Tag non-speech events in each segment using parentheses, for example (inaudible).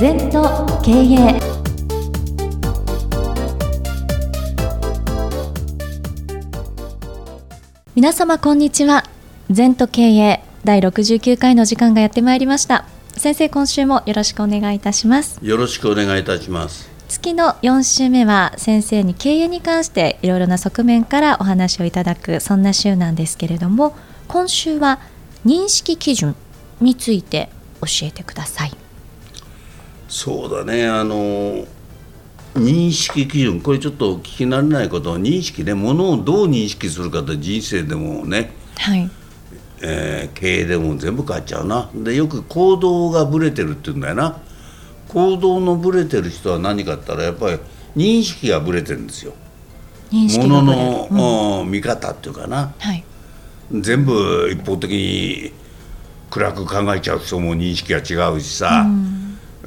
禅と経営皆様こんにちは。禅と経営第69回の時間がやってまいりました。先生今週もよろしくお願いいたします。よろしくお願いいたします。月の4週目は先生に経営に関していろいろな側面からお話をいただくそんな週なんですけれども今週は認識基準について教えてくださいそうだねあの認識基準これちょっと聞き慣れないことは認識ねものをどう認識するかって人生でもね、はい。えー経営でも全部変わっちゃうな。でよく行動がブレてるって言うんだよな。行動のブレてる人は何かって言ったらやっぱり認識がブレてるんですよ。ものの、うん。うん見方っていうかな。はい。全部一方的に暗く考えちゃう人も認識が違うしさ、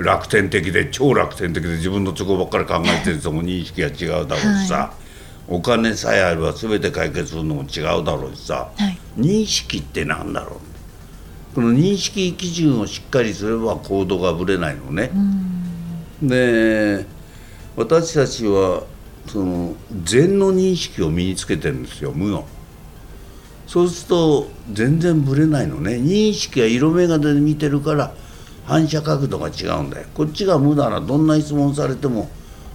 楽天的で超楽天的で自分の都合ばっかり考えてる人も認識が違うだろうしさ、はお金さえあれば全て解決するのも違うだろうしさ、はい。認識ってなんだろう？この認識基準をしっかりすれば行動がぶれないのね。で私たちはその禅の認識を身につけてるんですよ無の。そうすると全然ぶれないのね。認識は色眼鏡で見てるから反射角度が違うんだよ。こっちが無だなどんな質問されても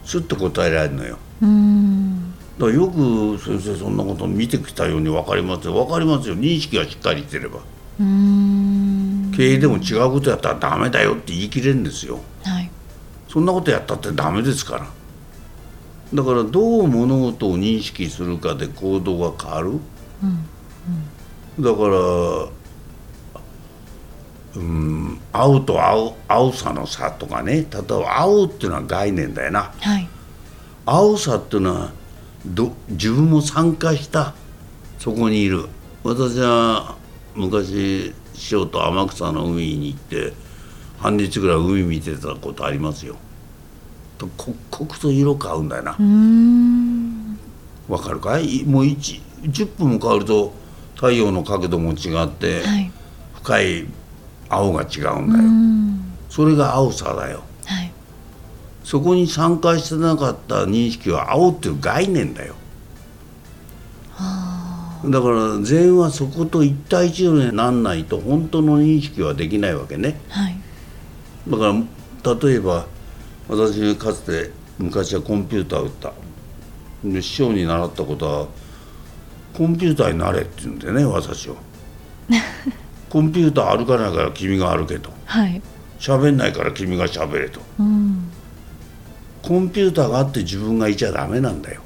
スッと答えられるのよ。うん。だからよく先生そんなこと見てきたように分かりますよ。分かりますよ。認識がしっかりしてれば。うん。経営でも違うことやったらダメだよって言い切れるんですよ。はい。そんなことやったってダメですから。だからどう物事を認識するかで行動が変わる、だからうん青と青青さの差とかね。例えば青っていうのは概念だよな。はい。青さっていうのはど自分も参加した。そこにいる。私は昔師匠と天草の海に行って半日ぐらい海見てたことありますよ。と刻々と色変わるんだよな。うん。わかるかい？もう1 10分も変わると太陽の角度も違ってはい。深い青が違うんうだよ。んそれが青さだよ。はい。そこに参加してなかった認識は青っていう概念だよ。だから禅はそこと一対一になんないと本当の認識はできないわけね。はい。だから例えば私かつて昔はコンピューターを打った。で師匠に習ったことはコンピューターになれって言うんだよね私を (laughs) コンピューター歩かないから君が歩けと。はい。喋んないから君が喋れと。うん。コンピューターがあって自分がいちゃダメなんだよ、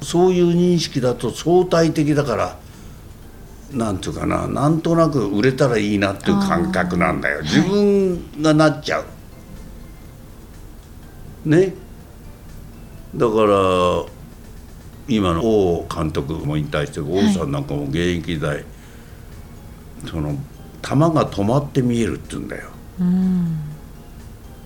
そういう認識だと相対的だからなんていうかななんとなく売れたらいいなっていう感覚なんだよ。自分がなっちゃう、ね？だから今の王監督も引退してる王さんなんかも現役時代、その球が止まって見えるって言うんだよ。うん。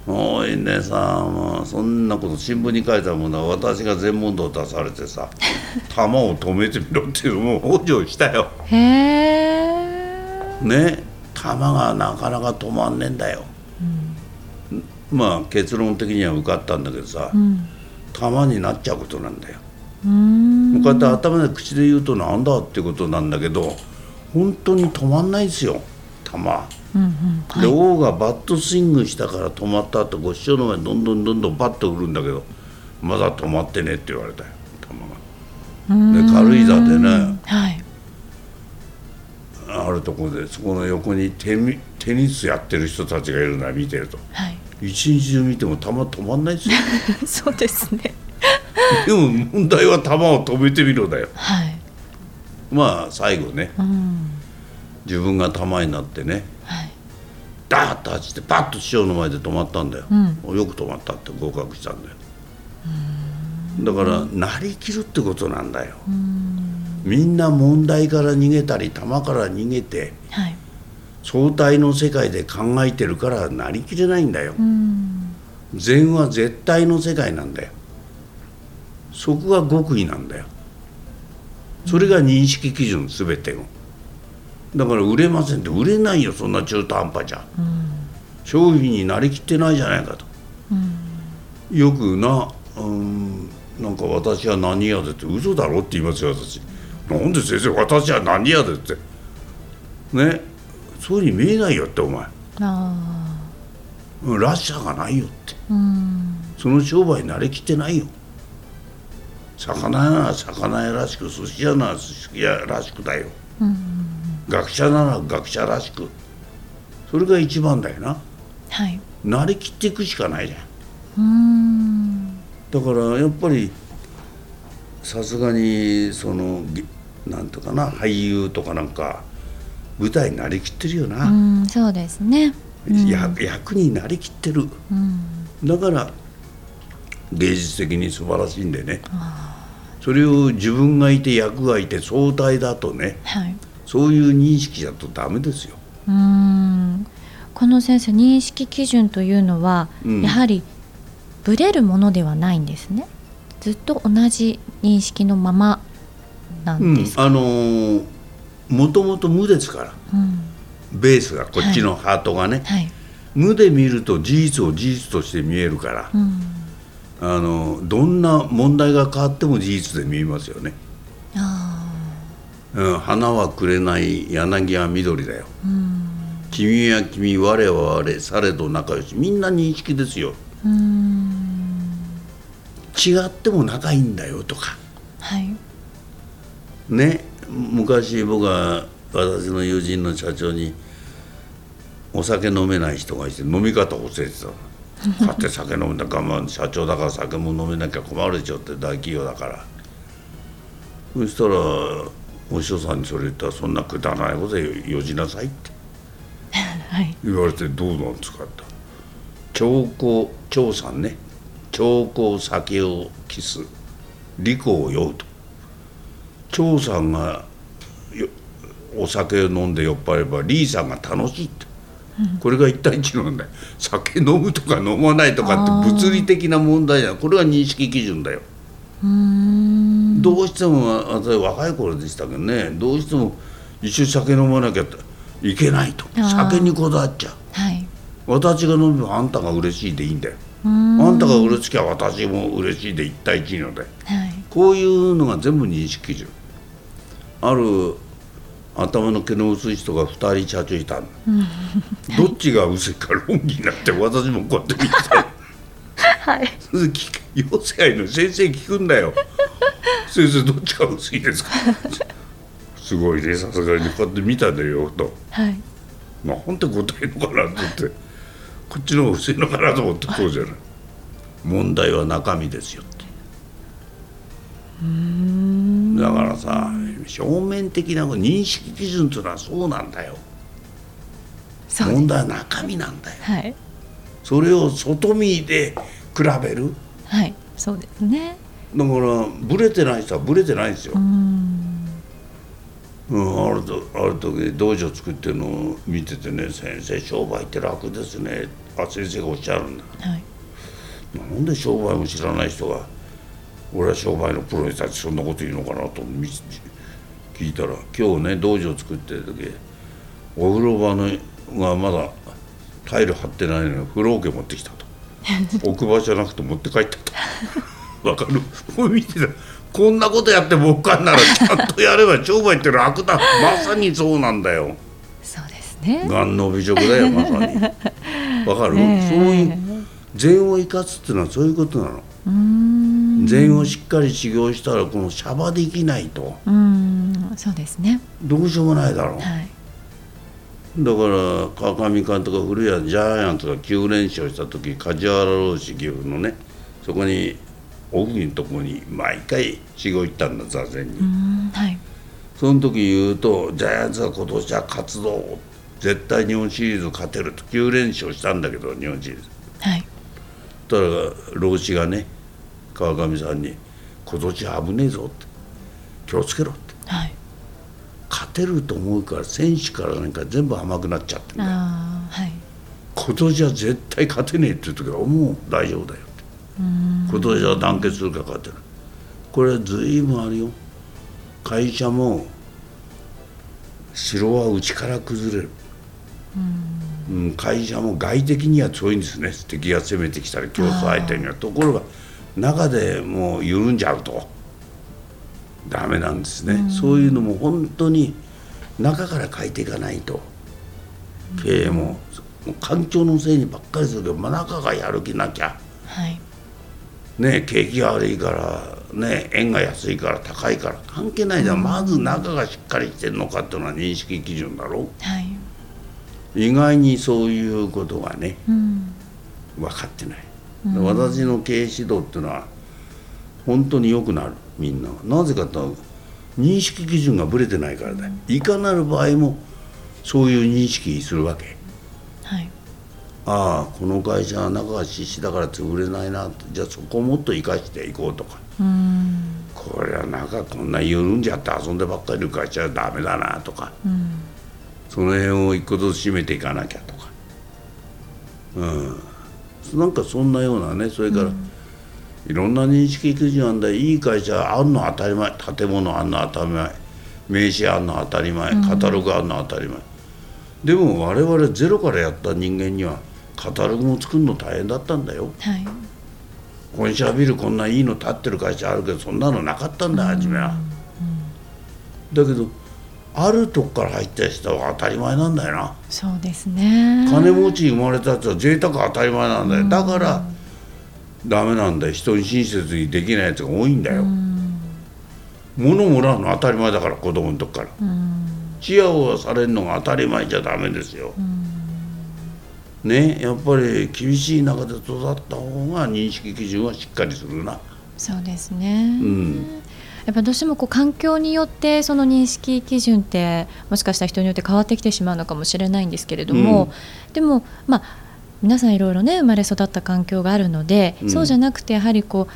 おいねさもうそんなこと新聞に書いたものは私が全問答出されてさ (laughs) 球を止めてみろっていうもう補助したよ。へえね球がなかなか止まんねえんだよ、まあ結論的には受かったんだけどさ、うん。球になっちゃうことなんだよ、うん。こうやって頭で口で言うとなんだってことなんだけど本当に止まんないですよ球うんうん。で王がバットスイングしたから止まった後ご師匠の前にどんどんどんどんバット振るんだけどまだ止まってねって言われたよ球が。で軽井沢でね。はい。あるところでそこの横にテニテニスやってる人たちがいるのは見てると。はい。一日中見ても球止まんないですよ。(laughs) そうですね。でも問題は球を止めてみろだよ。はいまあ最後ねうん。自分が球になってねはい。ダーッと走ってパッと師匠の前で止まったんだよ、うん。よく止まったって合格したんだよ。だからなりきるってことなんだよ。みんな問題から逃げたり球から逃げてはい。相対の世界で考えてるからなりきれないんだよ。うん。禅は絶対の世界なんだよ。そこが極意なんだよそれが認識基準全てのだから売れませんって売れないよそんな中途半端じゃ。商品になりきってないじゃないかと、うん。よくな、うん、なんか私は何屋でって嘘だろって言いますよ私。なんで先生私は何屋でって。ね。そういうふうに見えないよってお前。らしさがないよって。ーうん。その商売になりきってないよ魚屋なら魚屋らしく寿司屋なら寿司屋らしくだよ。うん。学者なら学者らしく。それが一番だよな。はい。なりきっていくしかないじゃん。うん。だからやっぱりさすがにそのげなんとかな俳優とかなんか舞台になりきってるような、んそうですね。うん。や役になりきってる。うん。だから芸術的に素晴らしいんでね。あそれを自分がいて役がいて相対だとねーはい。そういう認識だとダメですよ。うん。この先生認識基準というのは、うん。やはりブレるものではないんですね。ずっと同じ認識のままなうんんです、か、あのーもともと無ですから。うん。ベースがこっちのハートがね、はい。無で見ると事実を事実として見えるから、うん、あのどんな問題が変わっても事実で見えますよね、あうん、花はくれない柳は緑だよ。君は君我は我されど仲良し。みんな認識ですよ。うん。違っても仲いいんだよとか。はい。ね昔僕は私の友人の社長にお酒飲めない人がいて飲み方を教えてたの買って酒飲むんだ我慢社長だから酒も飲めなきゃ困るでしょって大企業だから。そしたらお師匠さんにそれ言ったらそんなくだらないことでよじなさいって。はい。言われてどうなんですかって。長江長さんね。長江酒をキス。利口を酔うと。長さんがよお酒を飲んで酔っ払えばリーさんが楽しいって、これが一対一なんだよ酒飲むとか飲まないとかって物理的な問題じゃんこれが認識基準だよ。どうしても私若い頃でしたけどね。どうしても一緒に酒飲まなきゃいけないと。酒にこだわっちゃう。はい。私が飲めばあんたが嬉しいでいいんだよ。あんたが嬉しきゃ私も嬉しいで一対一ので。はい。こういうのが全部認識基準。ある頭の毛の薄い人が2人社長いた。の、どっちが薄いか論議になって私もこうやって見てた。はい。養成愛の先生聞くんだよ。先生どっちが薄いですか？すごいね。さすがにこうやって見たんだよ。と。はい。なんて答えるのかなと思って。こっちの方が薄いのかなと思ってこうじゃない。問題は中身ですよって。だからさ表面的な認識基準というのはそうなんだよ。問題は中身なんだよ。はい。それを外見で比べる。はい。そうですね。だからブレてない人はブレてないんですよ。うー、ん。うん、あるとある時道場作ってるのを見ててね「先生商売って楽ですね」あ先生がおっしゃるんだ。はい。なんで商売も知らない人が俺は商売のプロにたちそんなこと言うのかなと見聞いたら今日ね道場作ってる時お風呂場のがまだタイル張ってないのに風呂桶持ってきたと。(laughs) 置く場所じゃなくて持って帰ったと。(laughs) わかる？これ見てた。こんなことやって僕かんならちゃんとやれば商売って楽だ。まさにそうなんだよ。そうですね。がんの美食だよまさに。(laughs) わかる、ええ。そういう禅を生かすっていうのはそういうことなの。うーん禅をしっかり修行したらこのシャバできないと。うーん。そうですね。どうしようもないだろう。はい。だから川上監督が古谷ジャイアンツが9連勝した時梶原老師岐阜のねそこにオフのとこに毎回修行行ったんだ座禅に、うーん。はい。その時言うとジャイアンツは今年は活動絶対日本シリーズ勝てると9連勝したんだけど日本シリーズ。はい。たら老子がね川上さんに「今年は危ねえぞ」って「気をつけろ」って。はい勝てると思うから選手からなんか全部甘くなっちゃってんだよはい今年は絶対勝てねえって言う時はもう大丈夫だよって。今年は団結するから勝てるこれ随分あるよ。会社も城は内から崩れる。うん、会社も外的には強いんですね。敵が攻めてきたり競争相手には。ところが中でもう緩んじゃうと。ダメなんですね、うん、そういうのも本当に中から変えていかないと。経営も環境のせいにばっかりするけど、まあ、中がやる気なきゃ、はい、ね景気が悪いからね円が安いから高いから関係ないじゃん、うん、まず中がしっかりしてるのかっていうのは認識基準だろ。う、はい、意外にそういうことがね、うん、分かってない、うん、私の経営指導っていうのは本当に良くなるみんななぜかと認識基準がぶれてないからだ。いかなる場合もそういう認識するわけ、はい、ああこの会社は中が失死だから潰れないなじゃあそこをもっと生かしていこうとか。これは中こんな緩んじゃって遊んでばっかりいる会社はダメだなとか、その辺を一個ずつ締めていかなきゃとか、うん、なんかそんなようなねそれから、いろんな認識基準あんだいい会社あんの当たり前。建物あんの当たり前。名刺あんの当たり前。カタログあんの当たり前、でも我々ゼロからやった人間にはカタログも作るの大変だったんだよ、はい、本社ビルこんないいの建ってる会社あるけどそんなのなかったんだ初めは、だけどあるとこから入った人は当たり前なんだよな。そうですね。金持ち生まれたやつは贅沢当たり前なんだよ、だからダメなんだよ。人に親切にできないやつが多いんだよ、物もらうの当たり前だから子供の時から、チヤホヤされるのが当たり前じゃダメですよ、ねやっぱり厳しい中で育った方が認識基準はしっかりするな。そうですね、うんやっぱどうしてもこう環境によってその認識基準ってもしかしたら人によって変わってきてしまうのかもしれないんですけれども、うん、でもまあ皆さんいろいろね生まれ育った環境があるので、うん、そうじゃなくてやはりこ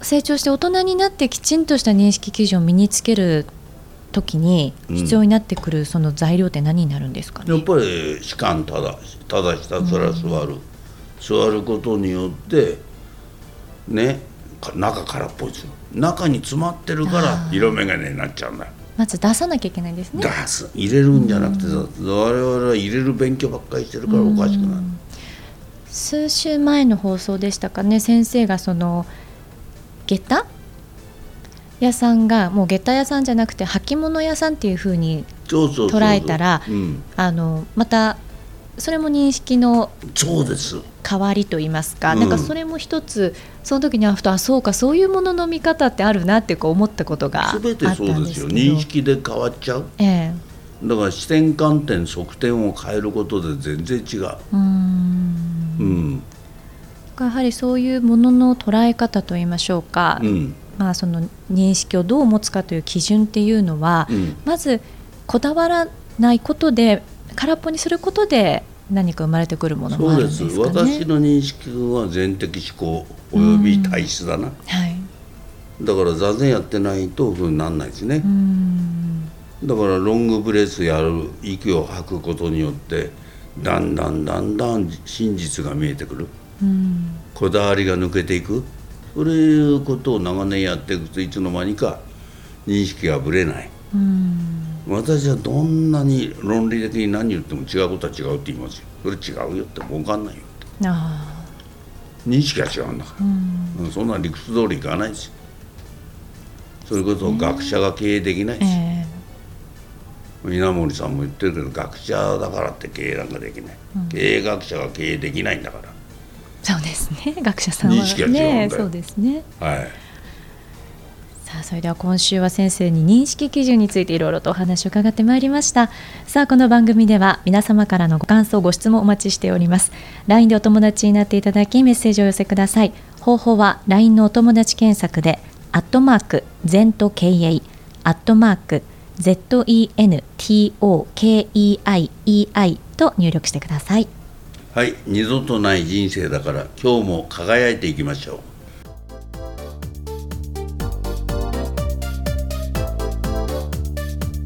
う成長して大人になってきちんとした認識基準を身につける時に必要になってくるその材料って何になるんですか、ね、やっぱり士官ただただひたすら座る、うん、座ることによってね中からっぽいですよ中に詰まってるから色眼鏡になっちゃうんだまず出さなきゃいけないんですね。出す。入れるんじゃなくてさ、うん、我々は入れる勉強ばっかりしてるからおかしくなる、数週前の放送でしたかね。先生がその下駄？屋さんがもう下駄屋さんじゃなくて履物屋さんっていうふうに捉えたらあのまたそれも認識の変わりと言いますか、うん、なんかそれも一つその時にあふとあそうかそういうものの見方ってあるなってこう思ったことがあったんですけど全てそうですよ認識で変わっちゃう、ええ、だから視点観点側点を変えることで全然違う。うん。うん。やはりそういうものの捉え方といいましょうか、うん、まあ、その認識をどう持つかという基準っていうのは、うん、まずこだわらないことで空っぽにすることで何か生まれてくるものもあるんですか、ね、そうです。私の認識は全的思考および体質だな、はい、だから座禅やってないとふうにならないですねだからロングブレスやる息を吐くことによってだんだんだんだん真実が見えてくる。こだわりが抜けていく。そういうことを長年やっていくといつの間にか認識がぶれない。私はどんなに論理的に何言っても違うことは違うって言いますよ。それ違うよって分かんないよって。認識が違うんだ。から、うん、そんな理屈通りいかないですよそれこそ学者が経営できないです、え。ー、稲森さんも言ってるけど学者だからって経営なんかできない、うん、経営学者が経営できないんだから。そうですね。学者さんは、ね、認識が違うんだよ、そうですね。はいそれでは今週は先生に認識基準についていろいろとお話を伺ってまいりました。さあこの番組では皆様からのご感想ご質問お待ちしております。LINE でお友達になっていただきメッセージを寄せください。方法は LINE のお友達検索でアットマーク全と KA アットマーク ZENTOKEIEI と入力してください。はい二度とない人生だから今日も輝いていきましょう。